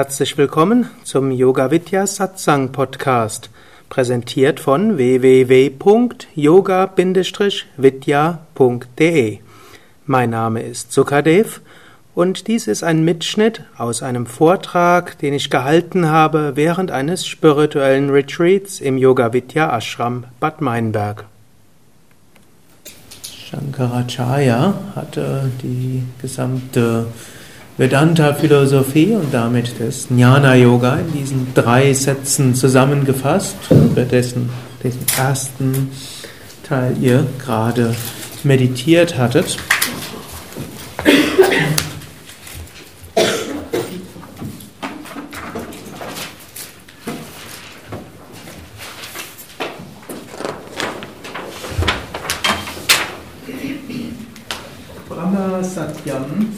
herzlich willkommen zum Yoga Vidya Satsang Podcast, präsentiert von www.yoga-vidya.de. Mein Name ist Sukadev und dies ist ein Mitschnitt aus einem Vortrag, den ich gehalten habe während eines spirituellen Retreats im Yoga Vidya Ashram Bad Meinberg. Shankaracharya hatte die gesamte Vedanta-Philosophie und damit das Jnana-Yoga in diesen drei Sätzen zusammengefasst, über dessen, dessen ersten Teil ihr gerade meditiert hattet. Brahma Satyam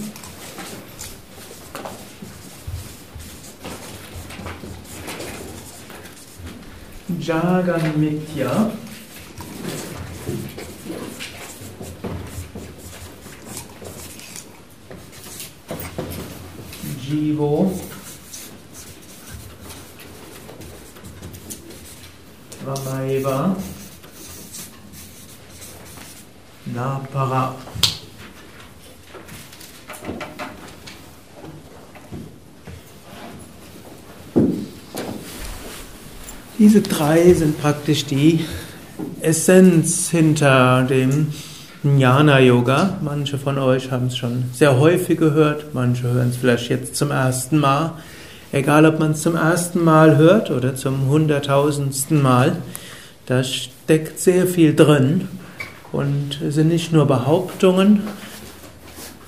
Jaganmitya. Jivo. Ramaiva. Napara. Diese drei sind praktisch die Essenz hinter dem Jnana Yoga. Manche von euch haben es schon sehr häufig gehört, manche hören es vielleicht jetzt zum ersten Mal. Egal, ob man es zum ersten Mal hört oder zum hunderttausendsten Mal, da steckt sehr viel drin und sind nicht nur Behauptungen,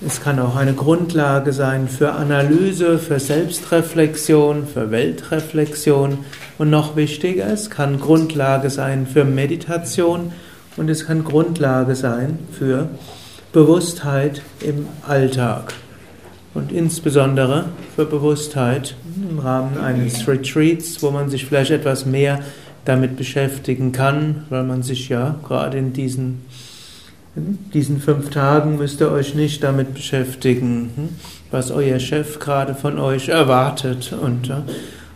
es kann auch eine Grundlage sein für Analyse, für Selbstreflexion, für Weltreflexion. Und noch wichtiger, es kann Grundlage sein für Meditation und es kann Grundlage sein für Bewusstheit im Alltag. Und insbesondere für Bewusstheit im Rahmen eines Retreats, wo man sich vielleicht etwas mehr damit beschäftigen kann, weil man sich ja gerade in diesen in diesen fünf Tagen müsst ihr euch nicht damit beschäftigen, hm, was euer Chef gerade von euch erwartet und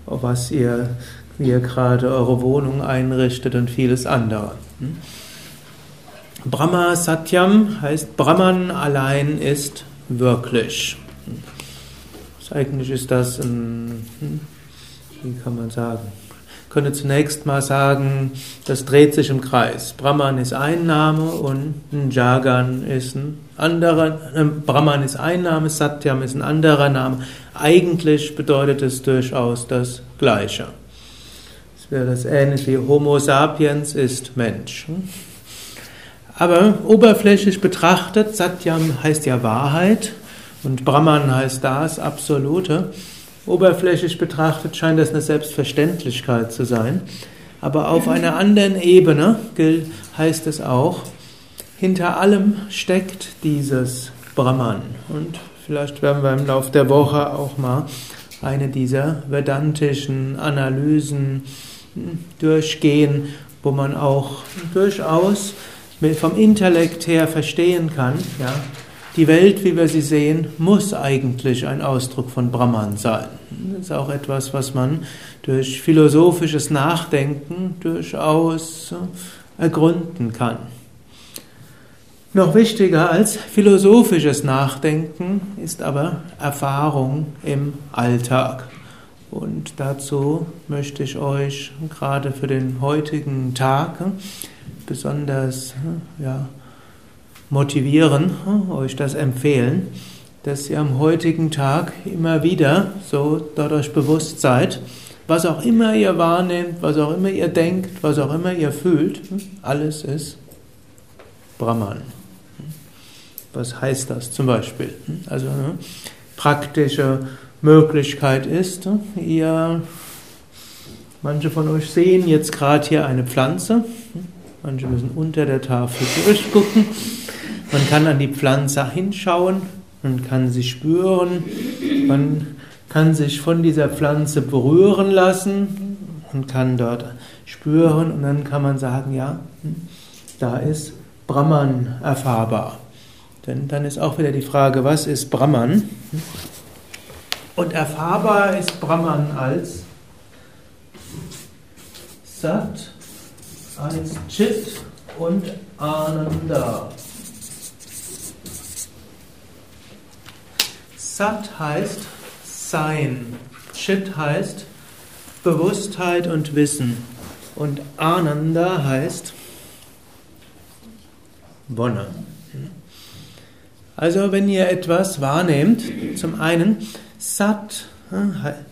was ihr, wie ihr gerade eure Wohnung einrichtet und vieles andere. Hm. Brahma Satyam heißt Brahman allein ist wirklich. Eigentlich ist das ein, hm, wie kann man sagen, könnte zunächst mal sagen, das dreht sich im Kreis. Brahman ist ein Name und Jagan ist ein anderer, äh, Brahman ist ein Name, Satyam ist ein anderer Name. Eigentlich bedeutet es durchaus das Gleiche. Es wäre das ähnlich wie Homo sapiens ist Mensch. Aber oberflächlich betrachtet, Satyam heißt ja Wahrheit und Brahman heißt das Absolute. Oberflächlich betrachtet scheint das eine Selbstverständlichkeit zu sein. Aber auf einer anderen Ebene heißt es auch, hinter allem steckt dieses Brahman. Und vielleicht werden wir im Laufe der Woche auch mal eine dieser vedantischen Analysen hm, durchgehen, wo man auch durchaus vom Intellekt her verstehen kann, ja, die Welt, wie wir sie sehen, muss eigentlich ein Ausdruck von Brahman sein. Das ist auch etwas, was man durch philosophisches Nachdenken durchaus ergründen kann. Noch wichtiger als philosophisches Nachdenken ist aber Erfahrung im Alltag. Und dazu möchte ich euch gerade für den heutigen Tag besonders ja, motivieren, euch das empfehlen, dass ihr am heutigen Tag immer wieder so dadurch bewusst seid, was auch immer ihr wahrnehmt, was auch immer ihr denkt, was auch immer ihr fühlt, alles ist Brahman. Was heißt das zum Beispiel? Also eine praktische Möglichkeit ist, ihr, manche von euch sehen jetzt gerade hier eine Pflanze, manche müssen unter der Tafel durchgucken. Man kann an die Pflanze hinschauen, man kann sie spüren, man kann sich von dieser Pflanze berühren lassen und kann dort spüren und dann kann man sagen, ja, da ist Brahman erfahrbar. Denn dann ist auch wieder die Frage, was ist Brahman? Und erfahrbar ist Brahman als Sat, als Chit und Ananda. Sat heißt Sein, Chit heißt Bewusstheit und Wissen und Ananda heißt Wonne. Also wenn ihr etwas wahrnehmt, zum einen Sat,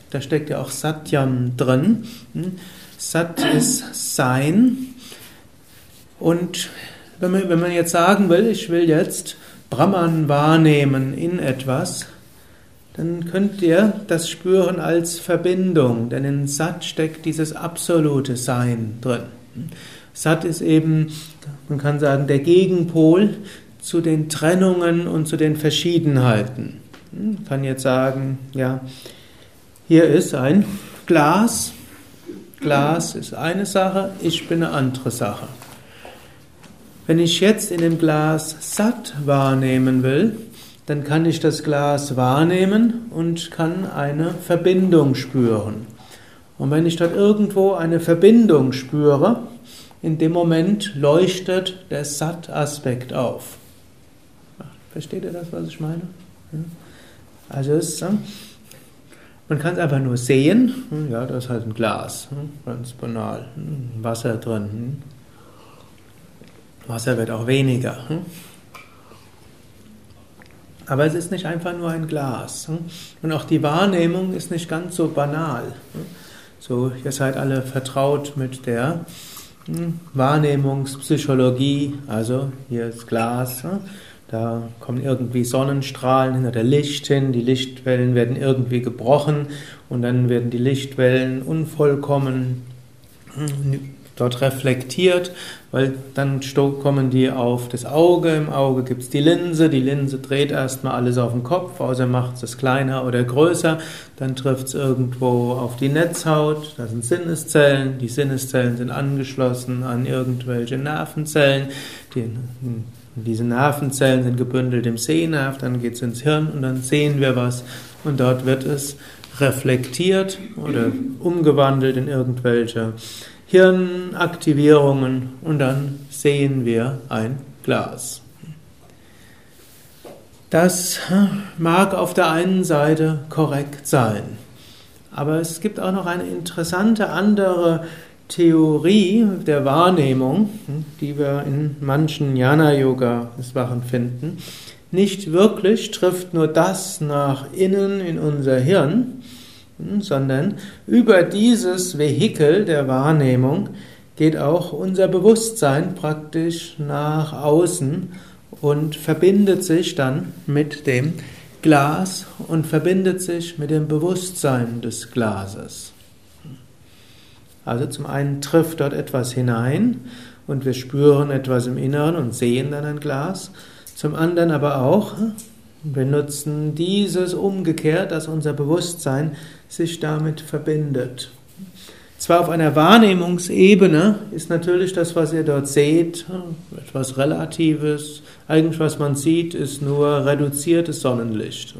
da steckt ja auch Satyam drin. Sat ist Sein. Und wenn man, wenn man jetzt sagen will, ich will jetzt Brahman wahrnehmen in etwas, dann könnt ihr das spüren als Verbindung, denn in Sat steckt dieses absolute Sein drin. Sat ist eben, man kann sagen, der Gegenpol zu den Trennungen und zu den Verschiedenheiten. Man kann jetzt sagen, ja, hier ist ein Glas. Glas ist eine Sache, ich bin eine andere Sache. Wenn ich jetzt in dem Glas satt wahrnehmen will, dann kann ich das Glas wahrnehmen und kann eine Verbindung spüren. Und wenn ich dort irgendwo eine Verbindung spüre, in dem Moment leuchtet der Sat-Aspekt auf. Versteht ihr das, was ich meine? Also es, man kann es einfach nur sehen. Ja, da ist halt ein Glas, ganz banal. Wasser drin. Wasser wird auch weniger. Aber es ist nicht einfach nur ein Glas. Und auch die Wahrnehmung ist nicht ganz so banal. So, ihr seid alle vertraut mit der Wahrnehmungspsychologie. Also, hier ist Glas. Da kommen irgendwie Sonnenstrahlen hinter der Licht hin, die Lichtwellen werden irgendwie gebrochen und dann werden die Lichtwellen unvollkommen dort reflektiert, weil dann kommen die auf das Auge, im Auge gibt es die Linse, die Linse dreht erstmal alles auf den Kopf, außer macht es kleiner oder größer, dann trifft es irgendwo auf die Netzhaut, da sind Sinneszellen, die Sinneszellen sind angeschlossen an irgendwelche Nervenzellen, die diese Nervenzellen sind gebündelt im Sehnerv, dann geht es ins Hirn und dann sehen wir was und dort wird es reflektiert oder umgewandelt in irgendwelche Hirnaktivierungen und dann sehen wir ein Glas. Das mag auf der einen Seite korrekt sein, aber es gibt auch noch eine interessante andere Theorie der Wahrnehmung, die wir in manchen Jnana-Yoga-Sachen finden. Nicht wirklich trifft nur das nach innen in unser Hirn, sondern über dieses Vehikel der Wahrnehmung geht auch unser Bewusstsein praktisch nach außen und verbindet sich dann mit dem Glas und verbindet sich mit dem Bewusstsein des Glases. Also zum einen trifft dort etwas hinein und wir spüren etwas im Inneren und sehen dann ein Glas. Zum anderen aber auch, wir nutzen dieses umgekehrt, dass unser Bewusstsein sich damit verbindet. Zwar auf einer Wahrnehmungsebene ist natürlich das, was ihr dort seht, etwas Relatives. Eigentlich, was man sieht, ist nur reduziertes Sonnenlicht.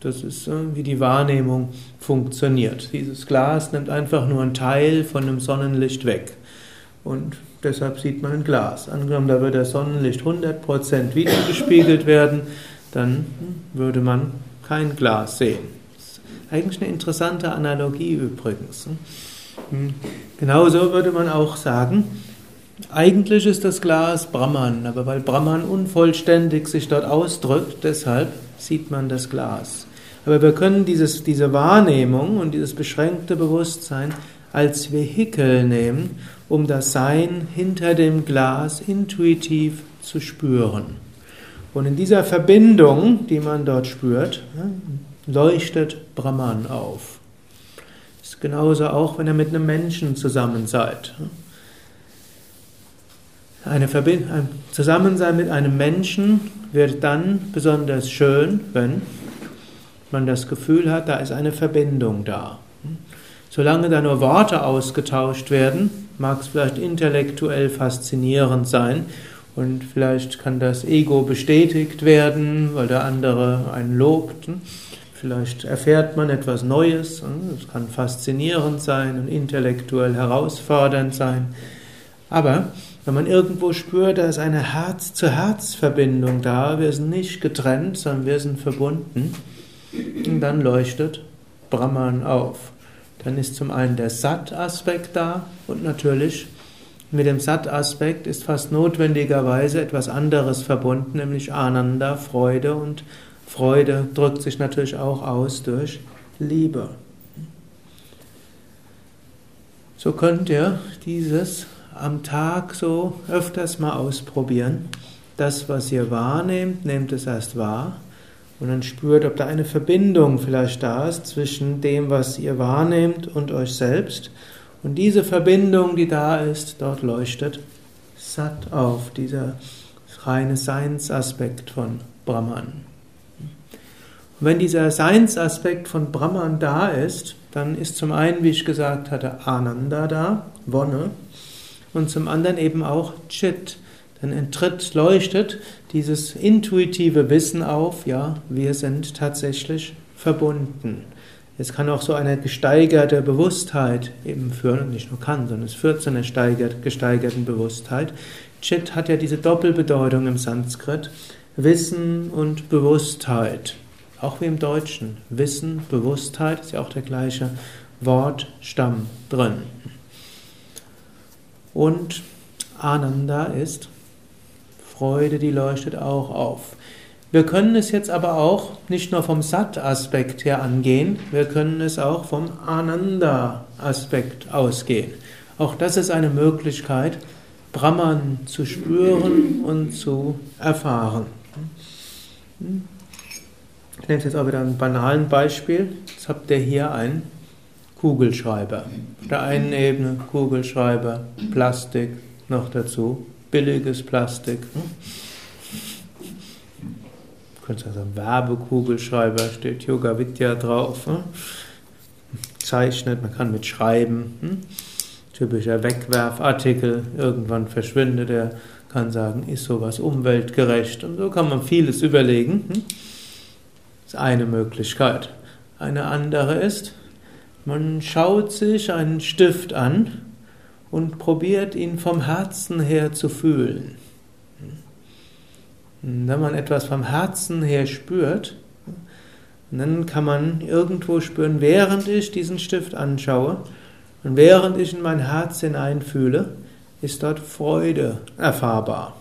Das ist, wie die Wahrnehmung funktioniert. Dieses Glas nimmt einfach nur einen Teil von dem Sonnenlicht weg. Und deshalb sieht man ein Glas. Angenommen, da würde das Sonnenlicht 100% wiedergespiegelt werden, dann würde man kein Glas sehen. Eigentlich eine interessante Analogie übrigens. Hm. Genauso würde man auch sagen, eigentlich ist das Glas Brahman, aber weil Brahman unvollständig sich dort ausdrückt, deshalb sieht man das Glas. Aber wir können dieses, diese Wahrnehmung und dieses beschränkte Bewusstsein als Vehikel nehmen, um das Sein hinter dem Glas intuitiv zu spüren. Und in dieser Verbindung, die man dort spürt, leuchtet Brahman auf. Das ist genauso auch, wenn ihr mit einem Menschen zusammen seid. Eine ein Zusammensein mit einem Menschen wird dann besonders schön, wenn man das Gefühl hat, da ist eine Verbindung da. Solange da nur Worte ausgetauscht werden, mag es vielleicht intellektuell faszinierend sein und vielleicht kann das Ego bestätigt werden, weil der andere einen lobt. Vielleicht erfährt man etwas Neues, es kann faszinierend sein und intellektuell herausfordernd sein. Aber wenn man irgendwo spürt, da ist eine Herz-zu-Herz-Verbindung da, wir sind nicht getrennt, sondern wir sind verbunden, dann leuchtet Brahman auf. Dann ist zum einen der Sat-Aspekt da und natürlich mit dem Sat-Aspekt ist fast notwendigerweise etwas anderes verbunden, nämlich Ananda, Freude und Freude drückt sich natürlich auch aus durch Liebe. So könnt ihr dieses am Tag so öfters mal ausprobieren. Das, was ihr wahrnehmt, nehmt es erst wahr und dann spürt, ob da eine Verbindung vielleicht da ist zwischen dem, was ihr wahrnehmt und euch selbst. Und diese Verbindung, die da ist, dort leuchtet Sat auf, dieser reine Seinsaspekt von Brahman. Wenn dieser Seinsaspekt von Brahman da ist, dann ist zum einen, wie ich gesagt hatte, Ananda da, Wonne, und zum anderen eben auch Chit. Dann entritt, leuchtet dieses intuitive Wissen auf, ja, wir sind tatsächlich verbunden. Es kann auch so eine gesteigerte Bewusstheit eben führen, und nicht nur kann, sondern es führt zu einer gesteigerten Bewusstheit. Chit hat ja diese Doppelbedeutung im Sanskrit, Wissen und Bewusstheit. Auch wie im Deutschen. Wissen, Bewusstheit ist ja auch der gleiche Wortstamm drin. Und Ananda ist Freude, die leuchtet auch auf. Wir können es jetzt aber auch nicht nur vom Sat-Aspekt her angehen, wir können es auch vom Ananda-Aspekt ausgehen. Auch das ist eine Möglichkeit, Brahman zu spüren und zu erfahren. Ich nehme jetzt auch wieder ein banalen Beispiel. Jetzt habt ihr hier einen Kugelschreiber. Auf der einen Ebene Kugelschreiber, Plastik, noch dazu billiges Plastik. Hm? Du könntest also Werbekugelschreiber, steht Yoga Vidya drauf. Hm? Zeichnet, man kann mit schreiben. Hm? Typischer Wegwerfartikel, irgendwann verschwindet er, kann sagen, ist sowas umweltgerecht. Und so kann man vieles überlegen. Das ist eine Möglichkeit. Eine andere ist, man schaut sich einen Stift an und probiert ihn vom Herzen her zu fühlen. wenn man etwas vom Herzen her spürt, dann kann man irgendwo spüren, während ich diesen Stift anschaue und während ich in mein Herz hineinfühle, ist dort Freude erfahrbar.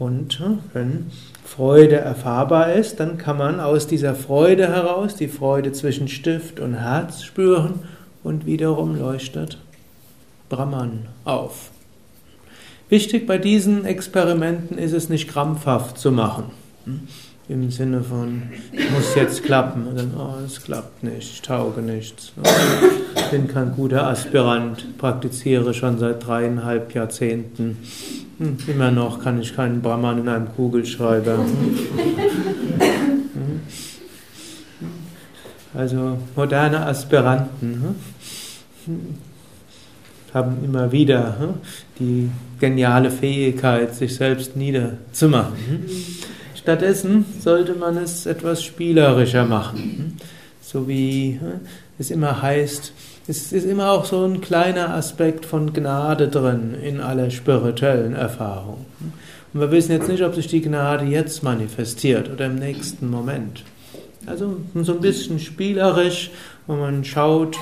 Und wenn Freude erfahrbar ist, dann kann man aus dieser Freude heraus die Freude zwischen Stift und Herz spüren und wiederum leuchtet Brahman auf. Wichtig bei diesen Experimenten ist es nicht krampfhaft zu machen. Hm? Im Sinne von, muss jetzt klappen. Dann, oh, es klappt nicht, ich tauge nichts. Ich bin kein guter Aspirant, praktiziere schon seit dreieinhalb Jahrzehnten. Hm, immer noch kann ich keinen Brahman in einem Kugelschreiber. Hm? Also moderne Aspiranten haben immer wieder die geniale Fähigkeit, sich selbst niederzumachen. Stattdessen sollte man es etwas spielerischer machen. So wie es immer heißt, es ist immer auch so ein kleiner Aspekt von Gnade drin in aller spirituellen Erfahrung. Und wir wissen jetzt nicht, ob sich die Gnade jetzt manifestiert oder im nächsten Moment. Also so ein bisschen spielerisch, wo man schaut,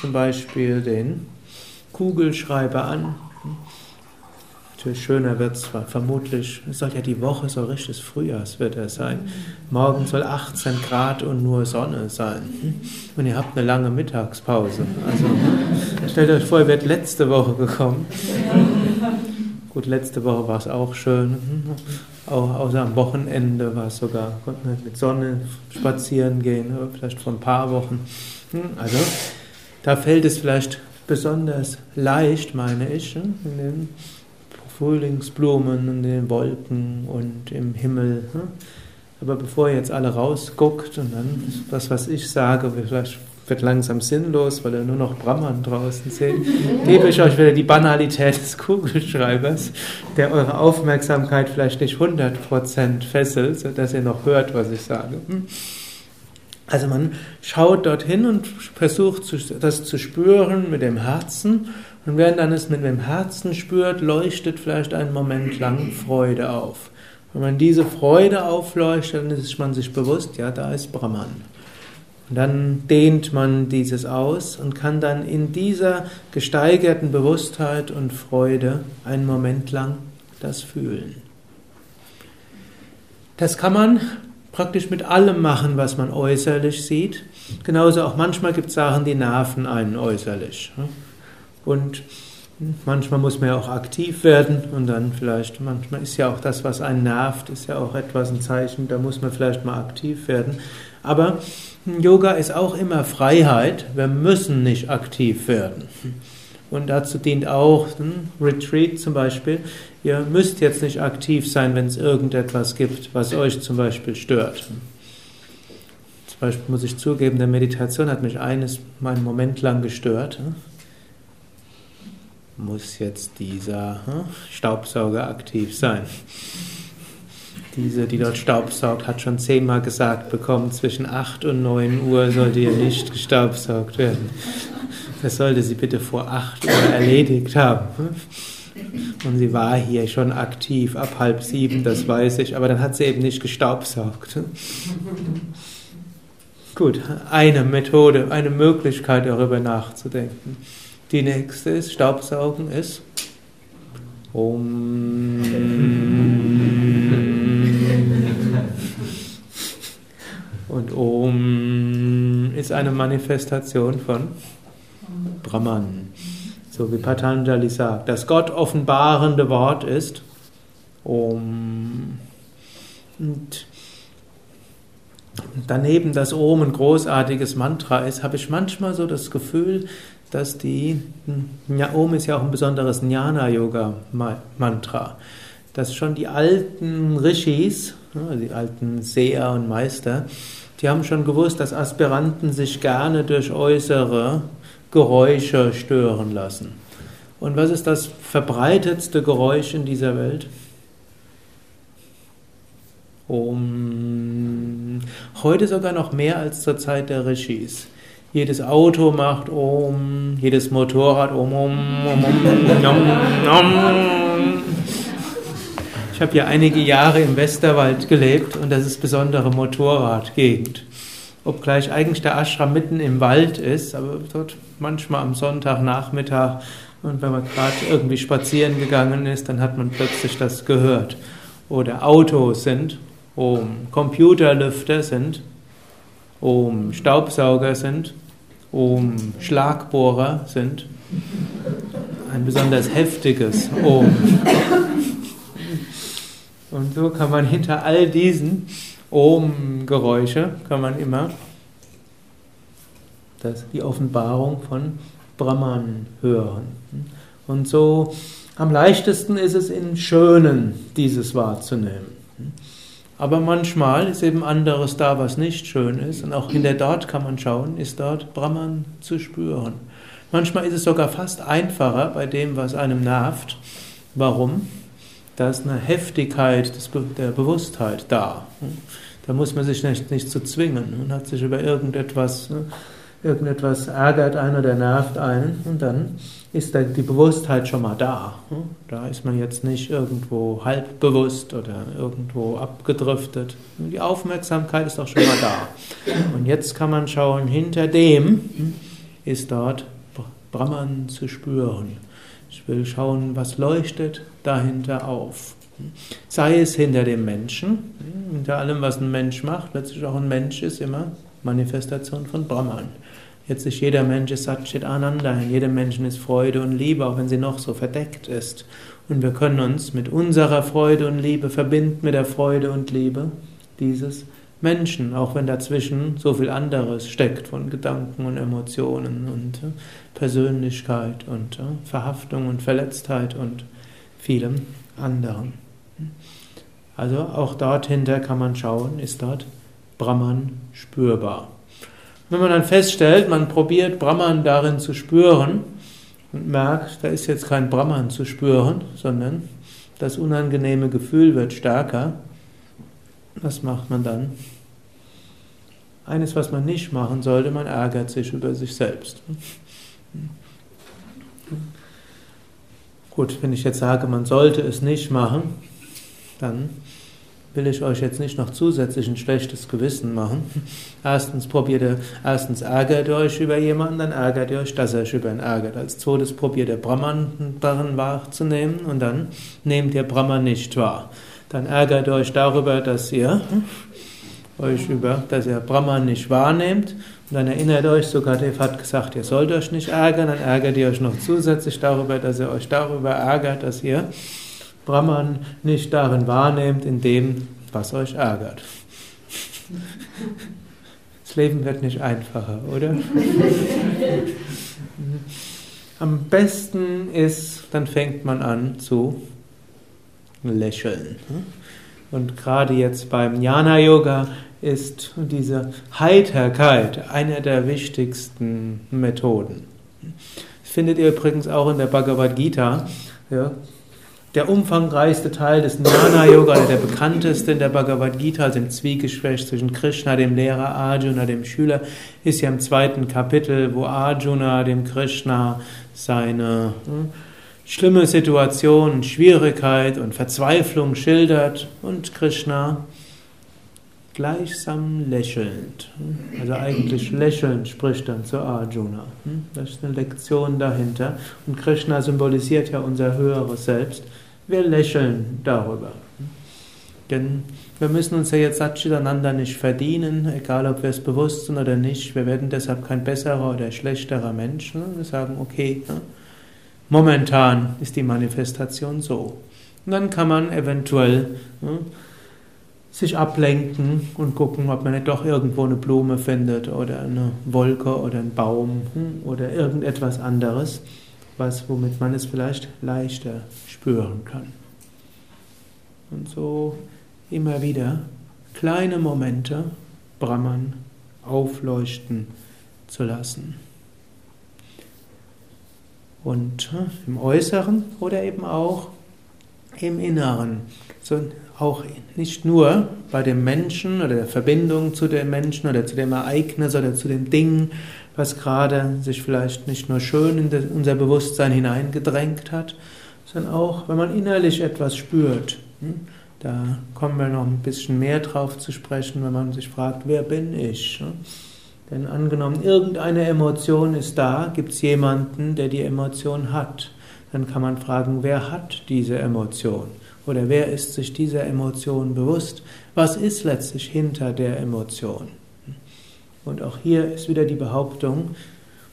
zum Beispiel den Kugelschreiber an. Natürlich schöner wird es vermutlich, es soll ja die Woche so richtiges Frühjahrswetter sein. Morgen soll 18 Grad und nur Sonne sein. Und ihr habt eine lange Mittagspause. Also stellt euch vor, ihr werdet letzte Woche gekommen. Gut, letzte Woche war es auch schön. Auch außer am Wochenende war es sogar, konnten wir mit Sonne spazieren gehen, vielleicht vor ein paar Wochen. Also, da fällt es vielleicht besonders leicht, meine ich, in den Frühlingsblumen, in den Wolken und im Himmel. Aber bevor ihr jetzt alle rausguckt und dann, was was ich sage, vielleicht wird langsam sinnlos, weil ihr nur noch Brahman draußen seht, gebe ich euch wieder die Banalität des Kugelschreibers, der eure Aufmerksamkeit vielleicht nicht 100% fesselt, sodass ihr noch hört, was ich sage. Hm? Also man schaut dorthin und versucht das zu spüren mit dem Herzen und während man es mit dem Herzen spürt, leuchtet vielleicht einen Moment lang Freude auf. Wenn man diese Freude aufleuchtet, dann ist man sich bewusst, ja, da ist Brahman. Und dann dehnt man dieses aus und kann dann in dieser gesteigerten Bewusstheit und Freude einen Moment lang das fühlen. Das kann man praktisch mit allem machen, was man äußerlich sieht. Genauso auch manchmal gibt es Sachen, die nerven einen äußerlich. Und manchmal muss man ja auch aktiv werden und dann vielleicht, manchmal ist ja auch das, was einen nervt, ist ja auch etwas ein Zeichen, da muss man vielleicht mal aktiv werden. Aber Yoga ist auch immer Freiheit. Wir müssen nicht aktiv werden. Und dazu dient auch ein Retreat zum Beispiel. Ihr müsst jetzt nicht aktiv sein, wenn es irgendetwas gibt, was euch zum Beispiel stört. Zum Beispiel muss ich zugeben, der Meditation hat mich eines mal einen Moment lang gestört. Muss jetzt dieser hm, Staubsauger aktiv sein? Diese, die dort staubsaugt, hat schon zehnmal gesagt bekommen, zwischen 8 und 9 Uhr sollte hier nicht gestaubsaugt werden. Das sollte sie bitte vor 8 Uhr erledigt haben. Und sie war hier schon aktiv ab halb sieben, das weiß ich, aber dann hat sie eben nicht gestaubsaugt. Gut, eine Methode, eine Möglichkeit darüber nachzudenken. Die nächste ist, Staubsaugen ist um Und Om ist eine Manifestation von Brahman. So wie Patanjali sagt, das Gott offenbarende Wort ist Om. Und daneben das Om ein großartiges Mantra ist, habe ich manchmal so das Gefühl, dass die, ja, Om ist ja auch ein besonderes Jnana-Yoga-Mantra, dass schon die alten Rishis, die alten Seher und Meister, die haben schon gewusst, dass Aspiranten sich gerne durch äußere Geräusche stören lassen. Und was ist das verbreitetste Geräusch in dieser Welt? Um, heute sogar noch mehr als zur Zeit der Rishis. Jedes Auto macht um, jedes Motorrad um, um, um, um, um. Ich habe ja einige Jahre im Westerwald gelebt und das ist besondere Motorradgegend. Obgleich eigentlich der Ashram mitten im Wald ist, aber dort manchmal am Sonntagnachmittag und wenn man gerade irgendwie spazieren gegangen ist, dann hat man plötzlich das gehört. Oder Autos sind um, Computerlüfter sind um, Staubsauger sind um, Schlagbohrer sind ein besonders heftiges um. Und so kann man hinter all diesen Om-Geräusche kann man immer das, die Offenbarung von Brahman hören. Und so am leichtesten ist es in Schönen, dieses wahrzunehmen. Aber manchmal ist eben anderes da, was nicht schön ist. Und auch hinter dort kann man schauen, ist dort Brahman zu spüren. Manchmal ist es sogar fast einfacher bei dem, was einem nervt. Warum? da ist eine Heftigkeit der Bewusstheit da. Da muss man sich nicht, nicht zu zwingen und hat sich über irgendetwas, irgendetwas ärgert einen oder nervt einen und dann ist die Bewusstheit schon mal da. Da ist man jetzt nicht irgendwo halb bewusst oder irgendwo abgedriftet. Die Aufmerksamkeit ist auch schon mal da. Und jetzt kann man schauen, hinter dem ist dort Brahman zu spüren. Ich will schauen, was leuchtet dahinter auf. Sei es hinter dem Menschen, hinter allem, was ein Mensch macht, letztlich auch ein Mensch ist immer Manifestation von Brahman. Jetzt ist jeder Mensch ist Satchit Ananda, in jedem Menschen ist Freude und Liebe, auch wenn sie noch so verdeckt ist. Und wir können uns mit unserer Freude und Liebe verbinden, mit der Freude und Liebe dieses Menschen, auch wenn dazwischen so viel anderes steckt von Gedanken und Emotionen und äh, Persönlichkeit und äh, Verhaftung und Verletztheit und vielem anderen. Also auch dort hinter kann man schauen, ist dort Brahman spürbar. Wenn man dann feststellt, man probiert Brahman darin zu spüren und merkt, da ist jetzt kein Brahman zu spüren, sondern das unangenehme Gefühl wird stärker, was macht man dann? Eines, was man nicht machen sollte, man ärgert sich über sich selbst. Gut, wenn ich jetzt sage, man sollte es nicht machen, dann will ich euch jetzt nicht noch zusätzlich ein schlechtes Gewissen machen. Erstens probiert ihr, erstens ärgert ihr euch über jemanden, dann ärgert ihr euch, dass er euch über ihn ärgert. Als zweites probiert ihr Brahman darin wahrzunehmen und dann nehmt ihr Brahman nicht wahr. Dann ärgert ihr euch darüber, dass ihr euch über, dass ihr Brahman nicht wahrnehmt. Und dann erinnert euch, sogar Dev hat gesagt, ihr sollt euch nicht ärgern, dann ärgert ihr euch noch zusätzlich darüber, dass ihr euch darüber ärgert, dass ihr Brahman nicht darin wahrnehmt, in dem, was euch ärgert. Das Leben wird nicht einfacher, oder? Am besten ist, dann fängt man an zu lächeln. Und gerade jetzt beim Jnana Yoga ist diese Heiterkeit eine der wichtigsten Methoden. Findet ihr übrigens auch in der Bhagavad Gita. Ja, der umfangreichste Teil des Jnana-Yoga, der bekannteste in der Bhagavad Gita, also im Zwiegespräch zwischen Krishna, dem Lehrer, Arjuna, dem Schüler, ist ja im zweiten Kapitel, wo Arjuna dem Krishna seine hm, schlimme Situation, Schwierigkeit und Verzweiflung schildert und Krishna gleichsam lächelnd, hm, also eigentlich lächelnd spricht dann zu Arjuna. Hm, das ist eine Lektion dahinter. Und Krishna symbolisiert ja unser höheres Selbst. Wir lächeln darüber. Denn wir müssen uns ja jetzt Satchitananda nicht verdienen, egal ob wir es bewusst sind oder nicht. Wir werden deshalb kein besserer oder schlechterer Mensch. Ne? Wir sagen, okay, ne? momentan ist die Manifestation so. Und dann kann man eventuell ne, sich ablenken und gucken, ob man nicht doch irgendwo eine Blume findet oder eine Wolke oder einen Baum hm, oder irgendetwas anderes was, womit man es vielleicht leichter spüren kann. Und so immer wieder kleine Momente Brahman aufleuchten zu lassen. Und äh, im Äußeren oder eben auch im Inneren. So auch nicht nur bei dem Menschen oder der Verbindung zu dem Menschen oder zu dem Ereignis oder zu dem Ding, was gerade sich vielleicht nicht nur schön in unser Bewusstsein hineingedrängt hat, sondern auch, wenn man innerlich etwas spürt. Hm, da kommen wir noch ein bisschen mehr drauf zu sprechen, wenn man sich fragt, wer bin ich? Denn angenommen, irgendeine Emotion ist da, gibt es jemanden, der die Emotion hat. Dann kann man fragen, wer hat diese Emotion? Oder wer ist sich dieser Emotion bewusst? Was ist letztlich hinter der Emotion? Und auch hier ist wieder die Behauptung,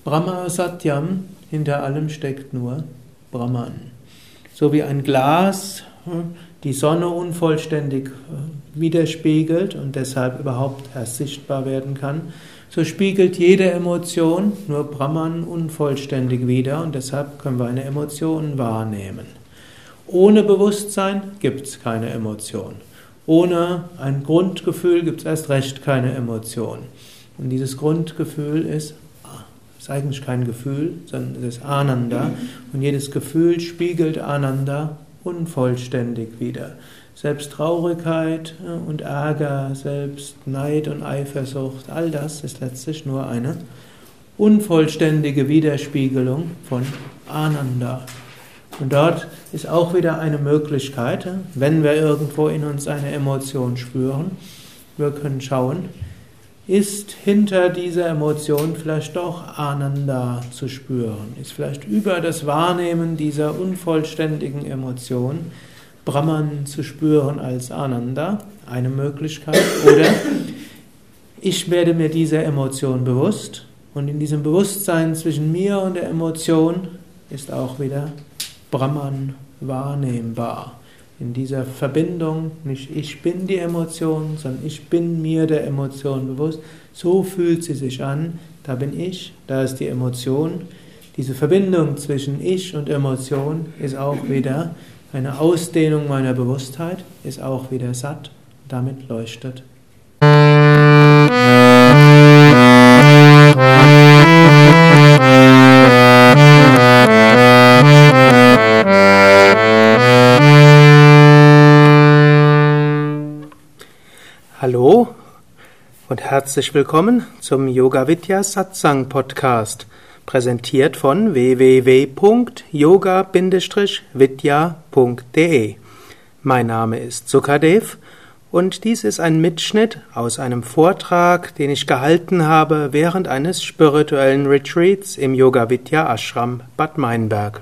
Brahma Satyam, hinter allem steckt nur Brahman. So wie ein Glas hm, die Sonne unvollständig äh, widerspiegelt und deshalb überhaupt erst sichtbar werden kann, so spiegelt jede Emotion nur Brahman unvollständig wider und deshalb können wir eine Emotion wahrnehmen. Ohne Bewusstsein gibt es keine Emotion. Ohne ein Grundgefühl gibt es erst recht keine Emotion. Und dieses Grundgefühl ist, ist eigentlich kein Gefühl, sondern es ist Ananda. Und jedes Gefühl spiegelt Ananda unvollständig wieder. Selbst Traurigkeit und Ärger, selbst Neid und Eifersucht, all das ist letztlich nur eine unvollständige Widerspiegelung von Ananda. Und dort ist auch wieder eine Möglichkeit, wenn wir irgendwo in uns eine Emotion spüren, wir können schauen, ist hinter dieser Emotion vielleicht doch Ananda zu spüren, ist vielleicht über das Wahrnehmen dieser unvollständigen Emotion Brahman zu spüren als Ananda, eine Möglichkeit, oder ich werde mir dieser Emotion bewusst und in diesem Bewusstsein zwischen mir und der Emotion ist auch wieder Brahman wahrnehmbar in dieser Verbindung, nicht ich bin die Emotion, sondern ich bin mir der Emotion bewusst. So fühlt sie sich an, da bin ich, da ist die Emotion. Diese Verbindung zwischen ich und Emotion ist auch wieder eine Ausdehnung meiner Bewusstheit, ist auch wieder satt, damit leuchtet. Und herzlich willkommen zum Yoga Vidya Satsang Podcast, präsentiert von www.yoga-vidya.de. Mein Name ist Sukadev und dies ist ein Mitschnitt aus einem Vortrag, den ich gehalten habe während eines spirituellen Retreats im Yoga Vidya Ashram Bad Meinberg.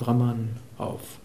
Brahman auf